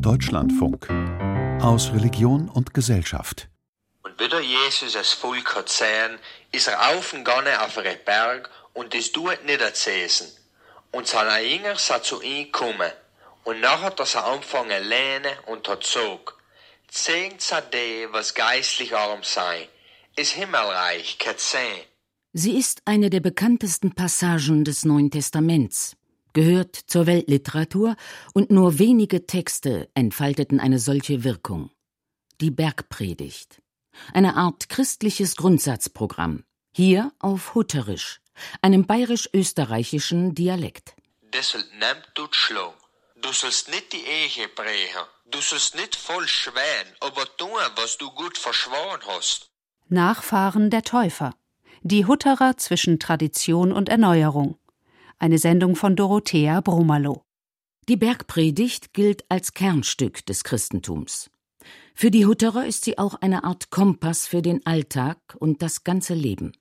Deutschlandfunk aus Religion und Gesellschaft. Und wieder Jesus das Volk hat gesehen, ist er aufgegangen auf einen Berg und ist dort niedergesessen. Und seine Jünger sind zu ihm gekommen. Und nachher hat er angefangen zu lehnen und hat gesagt, Zehnt sie die, was geistlich arm sei, ist Himmelreich kein sehen. Sie ist eine der bekanntesten Passagen des Neuen Testaments, gehört zur Weltliteratur und nur wenige Texte entfalteten eine solche Wirkung. Die Bergpredigt. Eine Art christliches Grundsatzprogramm. Hier auf Hutterisch, einem bayerisch-österreichischen Dialekt. Deshalb nimmt du Schlag. Du sollst nicht die Ehe brechen. Du sollst nicht voll schwären, aber tun, was du gut verschworen hast. Nachfahren der Täufer. Die Hutterer zwischen Tradition und Erneuerung. Eine Sendung von Dorothea Brummerloh. Die Bergpredigt gilt als Kernstück des Christentums. Für die Hutterer ist sie auch eine Art Kompass für den Alltag und das ganze Leben.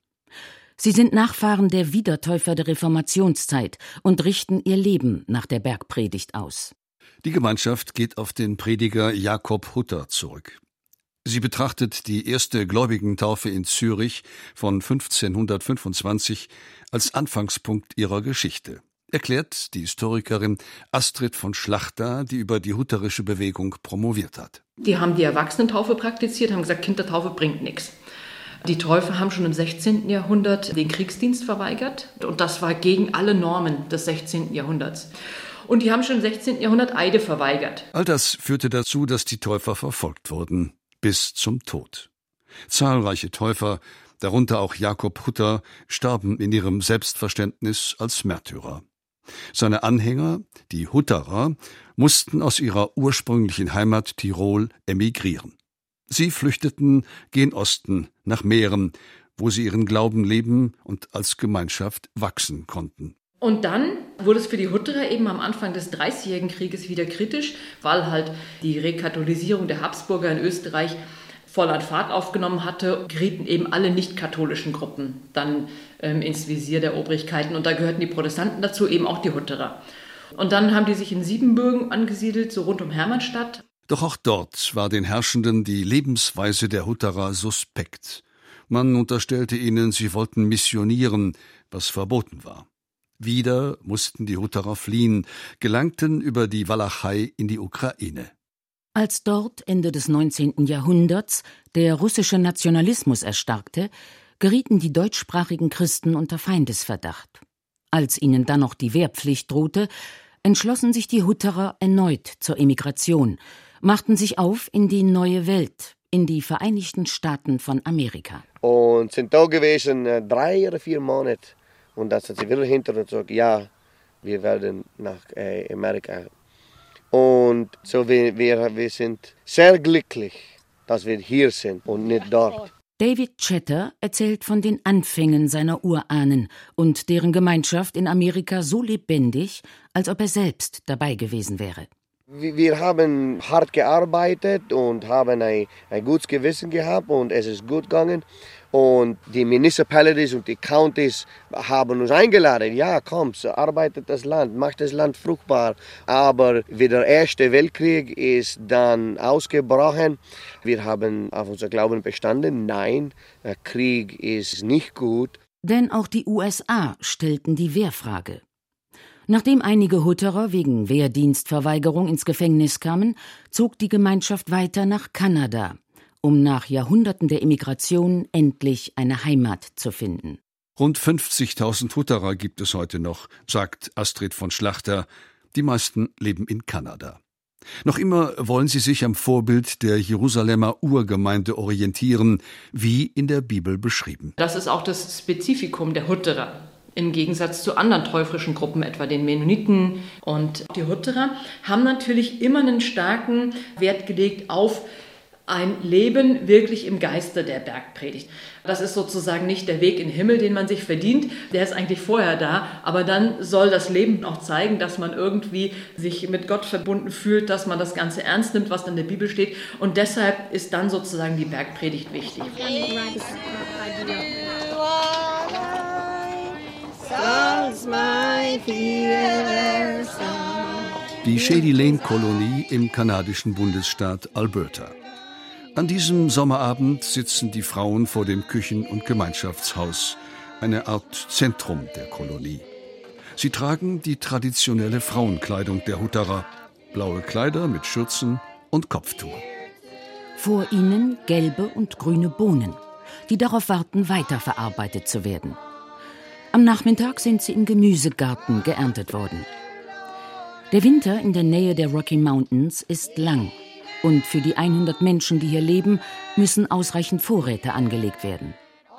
Sie sind Nachfahren der Wiedertäufer der Reformationszeit und richten ihr Leben nach der Bergpredigt aus. Die Gemeinschaft geht auf den Prediger Jakob Hutter zurück. Sie betrachtet die erste Gläubigentaufe in Zürich von 1525 als Anfangspunkt ihrer Geschichte, erklärt die Historikerin Astrid von Schlachter, die über die hutterische Bewegung promoviert hat. Die haben die Erwachsenentaufe praktiziert, haben gesagt, Kindertaufe bringt nichts. Die Täufer haben schon im 16. Jahrhundert den Kriegsdienst verweigert und das war gegen alle Normen des 16. Jahrhunderts. Und die haben schon im 16. Jahrhundert Eide verweigert. All das führte dazu, dass die Täufer verfolgt wurden bis zum Tod. Zahlreiche Täufer, darunter auch Jakob Hutter, starben in ihrem Selbstverständnis als Märtyrer. Seine Anhänger, die Hutterer, mussten aus ihrer ursprünglichen Heimat Tirol emigrieren. Sie flüchteten gen Osten nach Mähren, wo sie ihren Glauben leben und als Gemeinschaft wachsen konnten. Und dann wurde es für die Hutterer eben am Anfang des Dreißigjährigen Krieges wieder kritisch, weil halt die Rekatholisierung der Habsburger in Österreich voll an Fahrt aufgenommen hatte, gerieten eben alle nicht-katholischen Gruppen dann ähm, ins Visier der Obrigkeiten. Und da gehörten die Protestanten dazu, eben auch die Hutterer. Und dann haben die sich in Siebenbürgen angesiedelt, so rund um Hermannstadt. Doch auch dort war den Herrschenden die Lebensweise der Hutterer suspekt. Man unterstellte ihnen, sie wollten missionieren, was verboten war. Wieder mussten die Hutterer fliehen, gelangten über die Walachei in die Ukraine. Als dort Ende des 19. Jahrhunderts der russische Nationalismus erstarkte, gerieten die deutschsprachigen Christen unter Feindesverdacht. Als ihnen dann noch die Wehrpflicht drohte, entschlossen sich die Hutterer erneut zur Emigration, machten sich auf in die neue Welt, in die Vereinigten Staaten von Amerika. Und sind da gewesen äh, drei oder vier Monate und dann sind sie wieder hinter und gesagt, ja, wir werden nach äh, Amerika. Und so wir, wir, wir sind sehr glücklich, dass wir hier sind und nicht dort. David Chatter erzählt von den Anfängen seiner Urahnen und deren Gemeinschaft in Amerika so lebendig, als ob er selbst dabei gewesen wäre. Wir haben hart gearbeitet und haben ein, ein gutes Gewissen gehabt und es ist gut gegangen. Und die Municipalities und die Counties haben uns eingeladen, ja, komm, arbeitet das Land, macht das Land fruchtbar. Aber wie der Erste Weltkrieg ist dann ausgebrochen, wir haben auf unser Glauben bestanden, nein, der Krieg ist nicht gut. Denn auch die USA stellten die Wehrfrage. Nachdem einige Hutterer wegen Wehrdienstverweigerung ins Gefängnis kamen, zog die Gemeinschaft weiter nach Kanada, um nach Jahrhunderten der Emigration endlich eine Heimat zu finden. Rund 50.000 Hutterer gibt es heute noch, sagt Astrid von Schlachter. Die meisten leben in Kanada. Noch immer wollen sie sich am Vorbild der Jerusalemer Urgemeinde orientieren, wie in der Bibel beschrieben. Das ist auch das Spezifikum der Hutterer. Im Gegensatz zu anderen täufrischen Gruppen, etwa den Mennoniten und die Hutterer, haben natürlich immer einen starken Wert gelegt auf ein Leben wirklich im Geiste der Bergpredigt. Das ist sozusagen nicht der Weg in den Himmel, den man sich verdient, der ist eigentlich vorher da, aber dann soll das Leben auch zeigen, dass man irgendwie sich mit Gott verbunden fühlt, dass man das Ganze ernst nimmt, was in der Bibel steht und deshalb ist dann sozusagen die Bergpredigt wichtig. Die Shady Lane Kolonie im kanadischen Bundesstaat Alberta. An diesem Sommerabend sitzen die Frauen vor dem Küchen- und Gemeinschaftshaus, eine Art Zentrum der Kolonie. Sie tragen die traditionelle Frauenkleidung der Hutterer, blaue Kleider mit Schürzen und Kopftuch. Vor ihnen gelbe und grüne Bohnen, die darauf warten, weiterverarbeitet zu werden. Am Nachmittag sind sie im Gemüsegarten geerntet worden. Der Winter in der Nähe der Rocky Mountains ist lang und für die 100 Menschen, die hier leben, müssen ausreichend Vorräte angelegt werden.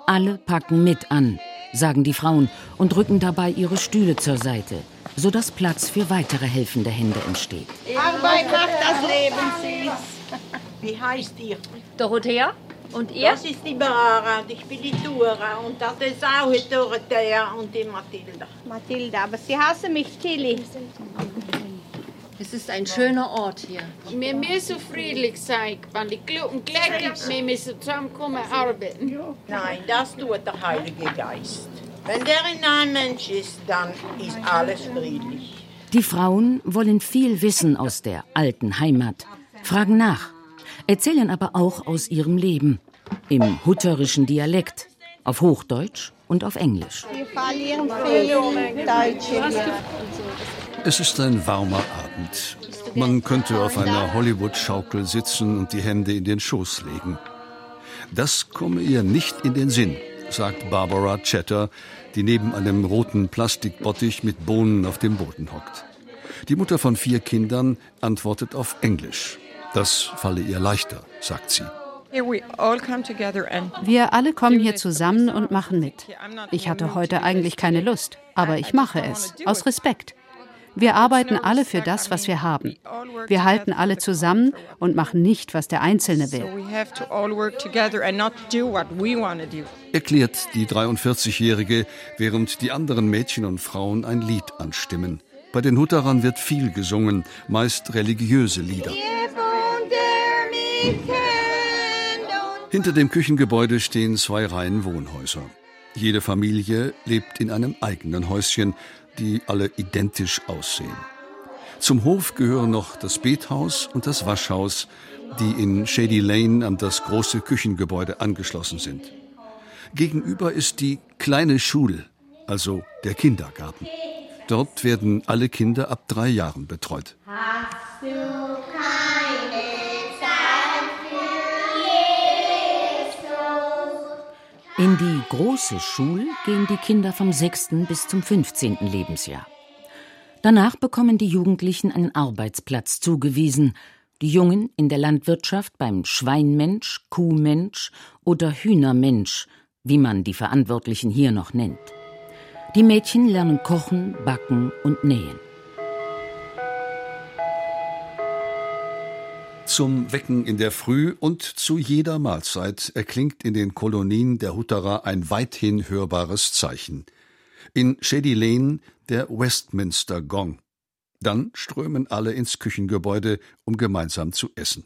Alle packen mit an, sagen die Frauen und rücken dabei ihre Stühle zur Seite, sodass Platz für weitere helfende Hände entsteht. Arbeit macht das Leben süß. Wie heißt ihr? Dorothea? Und ihr? Das ist die Bara und ich bin die Tura und das ist auch die Dorothea und die Mathilda. Mathilda, aber sie hassen mich, Tilly. Es ist ein schöner Ort hier. Wir müssen friedlich sein, wenn die Glocken gleich wir müssen zusammenkommen arbeiten. Nein, das tut der Heilige Geist. Wenn der in einem Mensch ist, dann ist alles friedlich. Die Frauen wollen viel wissen aus der alten Heimat, fragen nach, erzählen aber auch aus ihrem Leben. Im hutterischen Dialekt, auf Hochdeutsch und auf Englisch. Wir verlieren viel Deutsche hier. Es ist ein warmer Abend. Man könnte auf einer Hollywood-Schaukel sitzen und die Hände in den Schoß legen. Das komme ihr nicht in den Sinn, sagt Barbara Chatter, die neben einem roten Plastikbottich mit Bohnen auf dem Boden hockt. Die Mutter von vier Kindern antwortet auf Englisch. Das falle ihr leichter, sagt sie. Wir alle kommen hier zusammen und machen mit. Ich hatte heute eigentlich keine Lust, aber ich mache es, aus Respekt. Wir arbeiten alle für das, was wir haben. Wir halten alle zusammen und machen nicht, was der Einzelne will. Erklärt die 43-Jährige, während die anderen Mädchen und Frauen ein Lied anstimmen. Bei den Hutterern wird viel gesungen, meist religiöse Lieder. Hinter dem Küchengebäude stehen zwei Reihen Wohnhäuser. Jede Familie lebt in einem eigenen Häuschen, die alle identisch aussehen. Zum Hof gehören noch das Bethaus und das Waschhaus, die in Shady Lane an das große Küchengebäude angeschlossen sind. Gegenüber ist die kleine Schule, also der Kindergarten. Dort werden alle Kinder ab drei Jahren betreut. Hast du In die große Schule gehen die Kinder vom 6. bis zum 15. Lebensjahr. Danach bekommen die Jugendlichen einen Arbeitsplatz zugewiesen, die Jungen in der Landwirtschaft beim Schweinmensch, Kuhmensch oder Hühnermensch, wie man die Verantwortlichen hier noch nennt. Die Mädchen lernen kochen, backen und nähen. Zum Wecken in der Früh und zu jeder Mahlzeit erklingt in den Kolonien der Hutterer ein weithin hörbares Zeichen. In Shady Lane der Westminster Gong. Dann strömen alle ins Küchengebäude, um gemeinsam zu essen.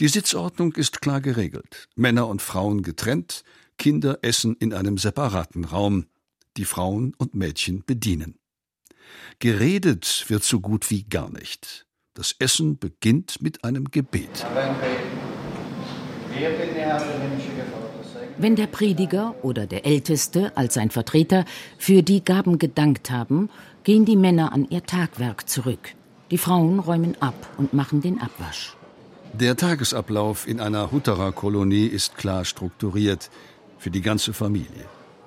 Die Sitzordnung ist klar geregelt. Männer und Frauen getrennt, Kinder essen in einem separaten Raum, die Frauen und Mädchen bedienen. Geredet wird so gut wie gar nicht. Das Essen beginnt mit einem Gebet. Wenn der Prediger oder der Älteste als sein Vertreter für die Gaben gedankt haben, gehen die Männer an ihr Tagwerk zurück. Die Frauen räumen ab und machen den Abwasch. Der Tagesablauf in einer Hutterer-Kolonie ist klar strukturiert für die ganze Familie.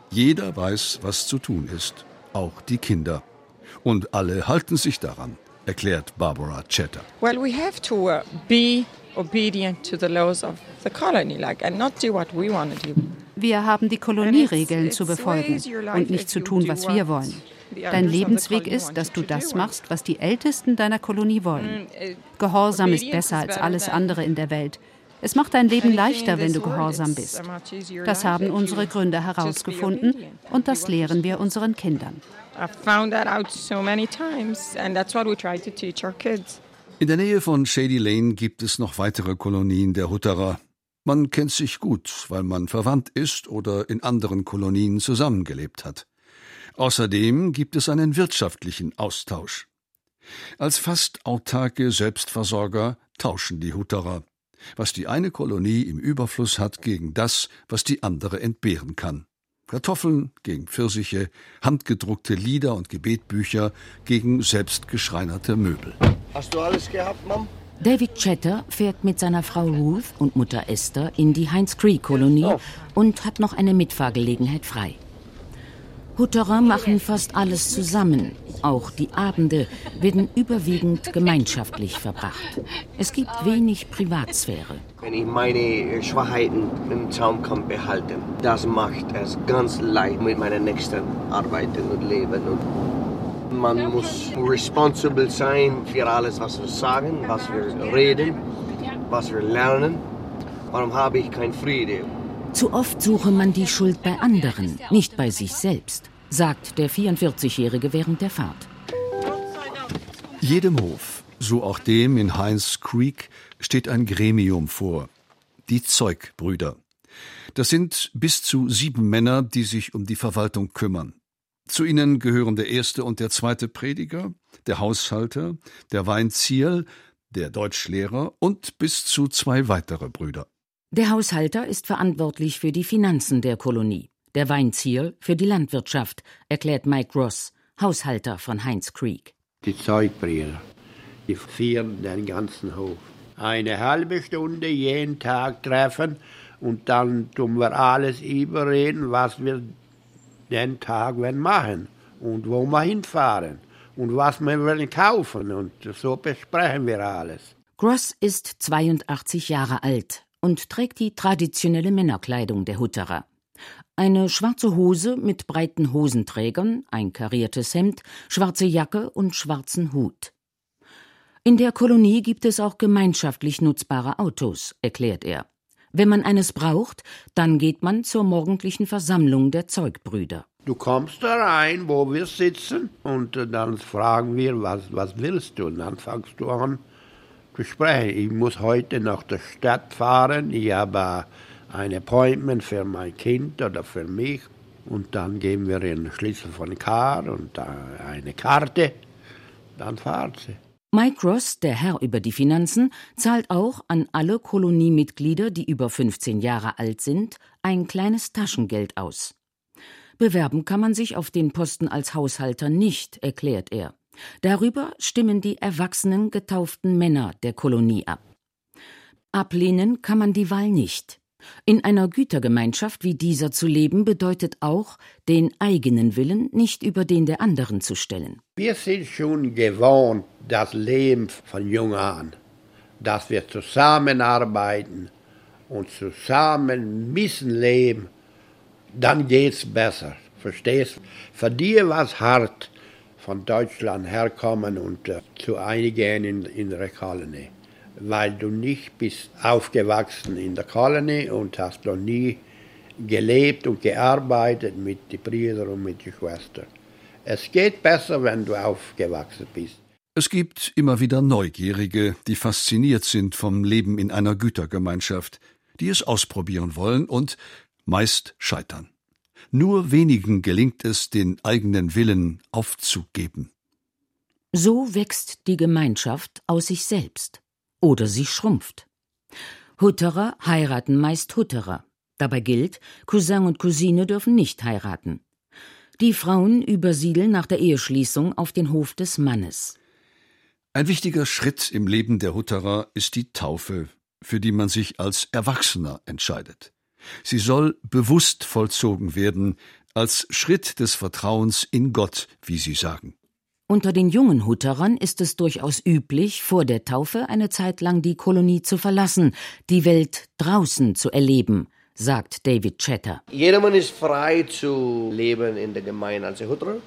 Jeder weiß, was zu tun ist, auch die Kinder. Und alle halten sich daran, erklärt Barbara Chatter. Well, we have to uh, be obedient to the laws of the colony, like, and not do what we want to do. Wir haben die Kolonieregeln zu befolgen und nicht zu tun, was wir wollen. Dein Lebensweg ist, dass du das machst, was die Ältesten deiner Kolonie wollen. Gehorsam ist besser als alles andere in der Welt. Es macht dein Leben leichter, wenn du gehorsam bist. Das haben unsere Gründer herausgefunden und das lehren wir unseren Kindern. In der Nähe von Shady Lane gibt es noch weitere Kolonien der Hutterer. Man kennt sich gut, weil man verwandt ist oder in anderen Kolonien zusammengelebt hat. Außerdem gibt es einen wirtschaftlichen Austausch. Als fast autarke Selbstversorger tauschen die Hutterer, was die eine Kolonie im Überfluss hat gegen das, was die andere entbehren kann. Kartoffeln gegen Pfirsiche, handgedruckte Lieder und Gebetbücher gegen selbstgeschreinerte Möbel. Hast du alles gehabt, Mom? David Chatter fährt mit seiner Frau Ruth und Mutter Esther in die Heinz Creek Kolonie und hat noch eine Mitfahrgelegenheit frei. Hutterer machen fast alles zusammen. Auch die Abende werden überwiegend gemeinschaftlich verbracht. Es gibt wenig Privatsphäre. Wenn ich meine Schwachheiten im Zaum kann behalten, das macht es ganz leicht mit meiner nächsten Arbeiten und Leben. Und man muss responsible sein für alles, was wir sagen, was wir reden, was wir lernen. Warum habe ich keinen Frieden? Zu oft suche man die Schuld bei anderen, nicht bei sich selbst, sagt der 44-Jährige während der Fahrt. Jedem Hof, so auch dem in Heinz Creek, steht ein Gremium vor. Die Zeugbrüder. Das sind bis zu sieben Männer, die sich um die Verwaltung kümmern. Zu ihnen gehören der erste und der zweite Prediger, der Haushalter, der Weinzierl, der Deutschlehrer und bis zu zwei weitere Brüder. Der Haushalter ist verantwortlich für die Finanzen der Kolonie, der Weinzierl für die Landwirtschaft, erklärt Mike Ross, Haushalter von Heinz Creek. Die Zeugbrüder, die führen den ganzen Hof. Eine halbe Stunde jeden Tag treffen und dann tun wir alles überreden, was wir den Tag machen und wo wir hinfahren und was wir wollen kaufen und so besprechen wir alles. Gross ist 82 Jahre alt und trägt die traditionelle Männerkleidung der Hutterer. Eine schwarze Hose mit breiten Hosenträgern, ein kariertes Hemd, schwarze Jacke und schwarzen Hut. In der Kolonie gibt es auch gemeinschaftlich nutzbare Autos, erklärt er. Wenn man eines braucht, dann geht man zur morgendlichen Versammlung der Zeugbrüder. Du kommst da rein, wo wir sitzen, und dann fragen wir, was, was willst du? Und dann fangst du an, Gespräch. Ich muss heute nach der Stadt fahren. Ich habe ein Appointment für mein Kind oder für mich. Und dann geben wir den Schlüssel von Car und eine Karte. Dann fahrt sie. Mike Ross, der Herr über die Finanzen, zahlt auch an alle Koloniemitglieder, die über 15 Jahre alt sind, ein kleines Taschengeld aus. Bewerben kann man sich auf den Posten als Haushalter nicht, erklärt er. Darüber stimmen die erwachsenen getauften Männer der Kolonie ab. Ablehnen kann man die Wahl nicht. In einer Gütergemeinschaft wie dieser zu leben bedeutet auch, den eigenen Willen nicht über den der anderen zu stellen. Wir sind schon gewohnt, das Leben von jung an, dass wir zusammenarbeiten und zusammen müssen leben, dann geht's besser. Verstehst? Für dir war es hart, von Deutschland herkommen und äh, zu einigen in, in der Kolonie. Weil du nicht bist aufgewachsen in der Kolonie und hast noch nie gelebt und gearbeitet mit den Brüdern und mit den Schwestern. Es geht besser, wenn du aufgewachsen bist. Es gibt immer wieder Neugierige, die fasziniert sind vom Leben in einer Gütergemeinschaft, die es ausprobieren wollen und meist scheitern. Nur wenigen gelingt es, den eigenen Willen aufzugeben. So wächst die Gemeinschaft aus sich selbst. Oder sie schrumpft. Hutterer heiraten meist Hutterer. Dabei gilt, Cousin und Cousine dürfen nicht heiraten. Die Frauen übersiedeln nach der Eheschließung auf den Hof des Mannes. Ein wichtiger Schritt im Leben der Hutterer ist die Taufe, für die man sich als Erwachsener entscheidet. Sie soll bewusst vollzogen werden, als Schritt des Vertrauens in Gott, wie Sie sagen. Unter den jungen Hutterern ist es durchaus üblich, vor der Taufe eine Zeit lang die Kolonie zu verlassen, die Welt draußen zu erleben, sagt David Chatter. Jedermann ist frei zu leben in der Gemeinde als Hutterer.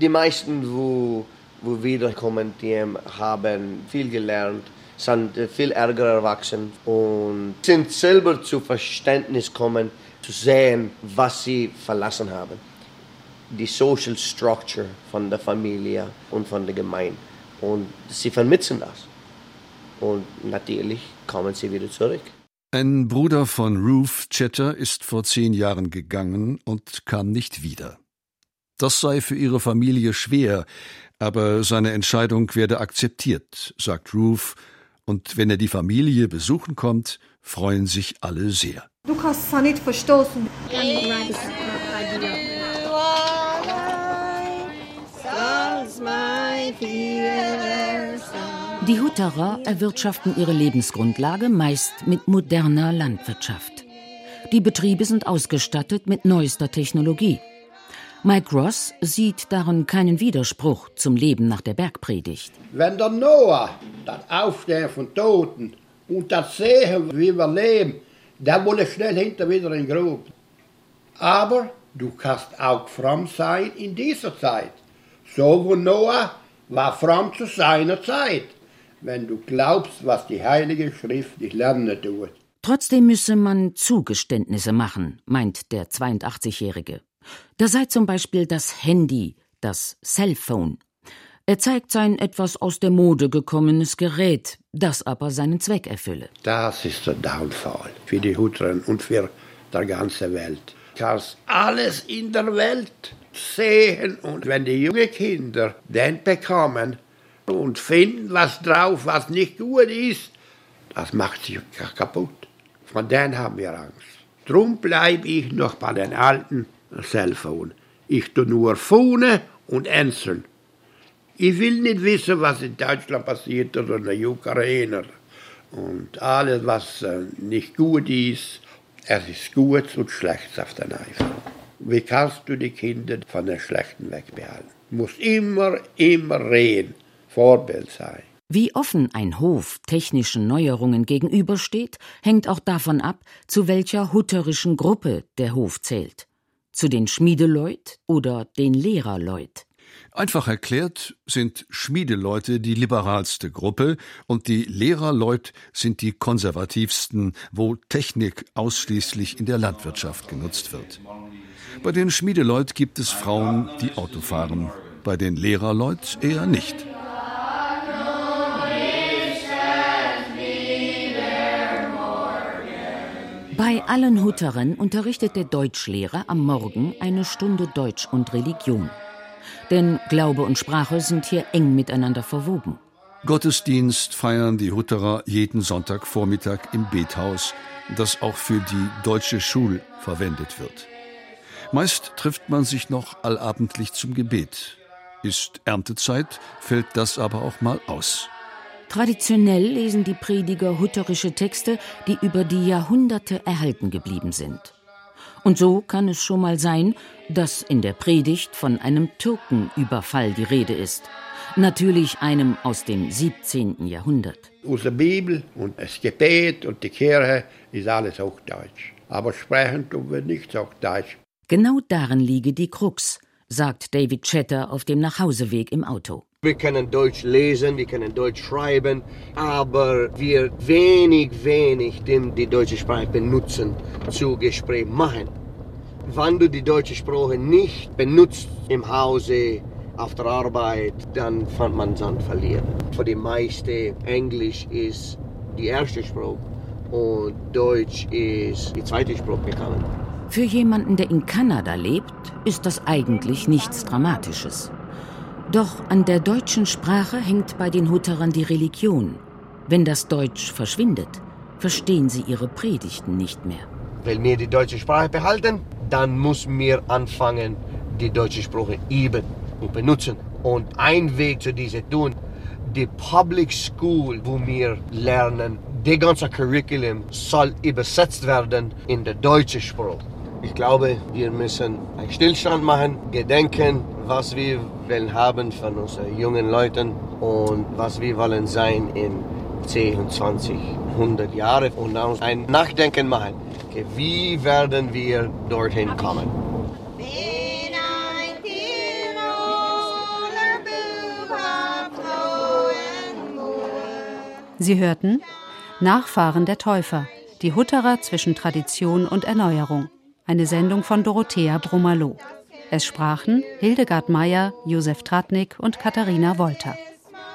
Die meisten, wo, wo wiederkommen, die haben viel gelernt sind viel ärger erwachsen und sind selber zu Verständnis kommen, zu sehen, was sie verlassen haben. Die Social Structure von der Familie und von der Gemeinde. Und sie vermissen das. Und natürlich kommen sie wieder zurück. Ein Bruder von Ruth Chatter ist vor zehn Jahren gegangen und kam nicht wieder. Das sei für ihre Familie schwer, aber seine Entscheidung werde akzeptiert, sagt Ruth, und wenn er die Familie besuchen kommt, freuen sich alle sehr. Du kannst es nicht verstoßen. Die Hutterer erwirtschaften ihre Lebensgrundlage meist mit moderner Landwirtschaft. Die Betriebe sind ausgestattet mit neuester Technologie. Mike Ross sieht darin keinen Widerspruch zum Leben nach der Bergpredigt. Wenn der Noah das Aufstehen von Toten und das Sehen, wie wir leben, dann will ich schnell hinter wieder in den Grub. Aber du kannst auch fromm sein in dieser Zeit. So wie Noah war fromm zu seiner Zeit, wenn du glaubst, was die Heilige Schrift dich lernen tut. Trotzdem müsse man Zugeständnisse machen, meint der 82-Jährige. Da sei zum Beispiel das Handy, das Cellphone. Er zeigt sein etwas aus der Mode gekommenes Gerät, das aber seinen Zweck erfülle. Das ist der Downfall für die Hutterin und für die ganze Welt. Du kannst alles in der Welt sehen und wenn die jungen Kinder den bekommen und finden was drauf, was nicht gut ist, das macht sie kaputt. Von denen haben wir Angst. Drum bleibe ich noch bei den alten Cellphone. Ich tu nur Phone und Enseln. Ich will nicht wissen, was in Deutschland passiert oder in der Ukraine. Und alles, was äh, nicht gut ist, es ist gut und schlecht auf der Neife. Wie kannst du die Kinder von den Schlechten wegbehalten? Du musst immer, immer reden, Vorbild sein. Wie offen ein Hof technischen Neuerungen gegenübersteht, hängt auch davon ab, zu welcher hutterischen Gruppe der Hof zählt. Zu den Schmiedeleut oder den Lehrerleut. Einfach erklärt sind Schmiedeleute die liberalste Gruppe und die Lehrerleut sind die konservativsten, wo Technik ausschließlich in der Landwirtschaft genutzt wird. Bei den Schmiedeleut gibt es Frauen, die Auto fahren, bei den Lehrerleut eher nicht. Bei allen Hutteren unterrichtet der Deutschlehrer am Morgen eine Stunde Deutsch und Religion. Denn Glaube und Sprache sind hier eng miteinander verwoben. Gottesdienst feiern die Hutterer jeden Sonntagvormittag im Bethaus, das auch für die deutsche Schul verwendet wird. Meist trifft man sich noch allabendlich zum Gebet. Ist Erntezeit, fällt das aber auch mal aus. Traditionell lesen die Prediger hutterische Texte, die über die Jahrhunderte erhalten geblieben sind. Und so kann es schon mal sein, dass in der Predigt von einem Türkenüberfall die Rede ist. Natürlich einem aus dem 17. Jahrhundert. Aus der Bibel und das Gebet und die Kirche ist alles Hochdeutsch. Aber sprechen tun wir nicht Hochdeutsch. Genau darin liege die Krux, sagt David Chatter auf dem Nachhauseweg im Auto. Wir können Deutsch lesen, wir können Deutsch schreiben, aber wir wenig, wenig die deutsche Sprache benutzen zu Gespräch machen. Wenn du die deutsche Sprache nicht benutzt im Hause, auf der Arbeit, dann fand man es verlieren. Für die meisten Englisch ist die erste Sprache und Deutsch ist die zweite Sprache gekommen. Für jemanden, der in Kanada lebt, ist das eigentlich nichts Dramatisches. Doch an der deutschen Sprache hängt bei den Hutterern die Religion. Wenn das Deutsch verschwindet, verstehen sie ihre Predigten nicht mehr. Wenn wir die deutsche Sprache behalten, dann müssen wir anfangen, die deutsche Sprache üben und benutzen. Und ein Weg zu diesem tun, die Public School, wo wir lernen, das ganze Curriculum soll übersetzt werden in die deutsche Sprache. Ich glaube, wir müssen einen Stillstand machen, gedenken, was wir wollen haben von unseren jungen Leuten und was wir wollen sein in 10, 20, 100 Jahren und dann ein Nachdenken machen. Okay, wie werden wir dorthin kommen? Sie hörten Nachfahren der Täufer, die Hutterer zwischen Tradition und Erneuerung eine Sendung von Dorothea Brumalow. Es sprachen Hildegard Meyer, Josef Tratnik und Katharina Wolter.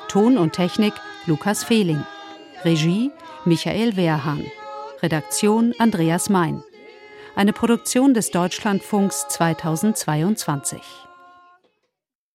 Ton und Technik Lukas Fehling. Regie Michael Wehrhahn. Redaktion Andreas Mein. Eine Produktion des Deutschlandfunks 2022.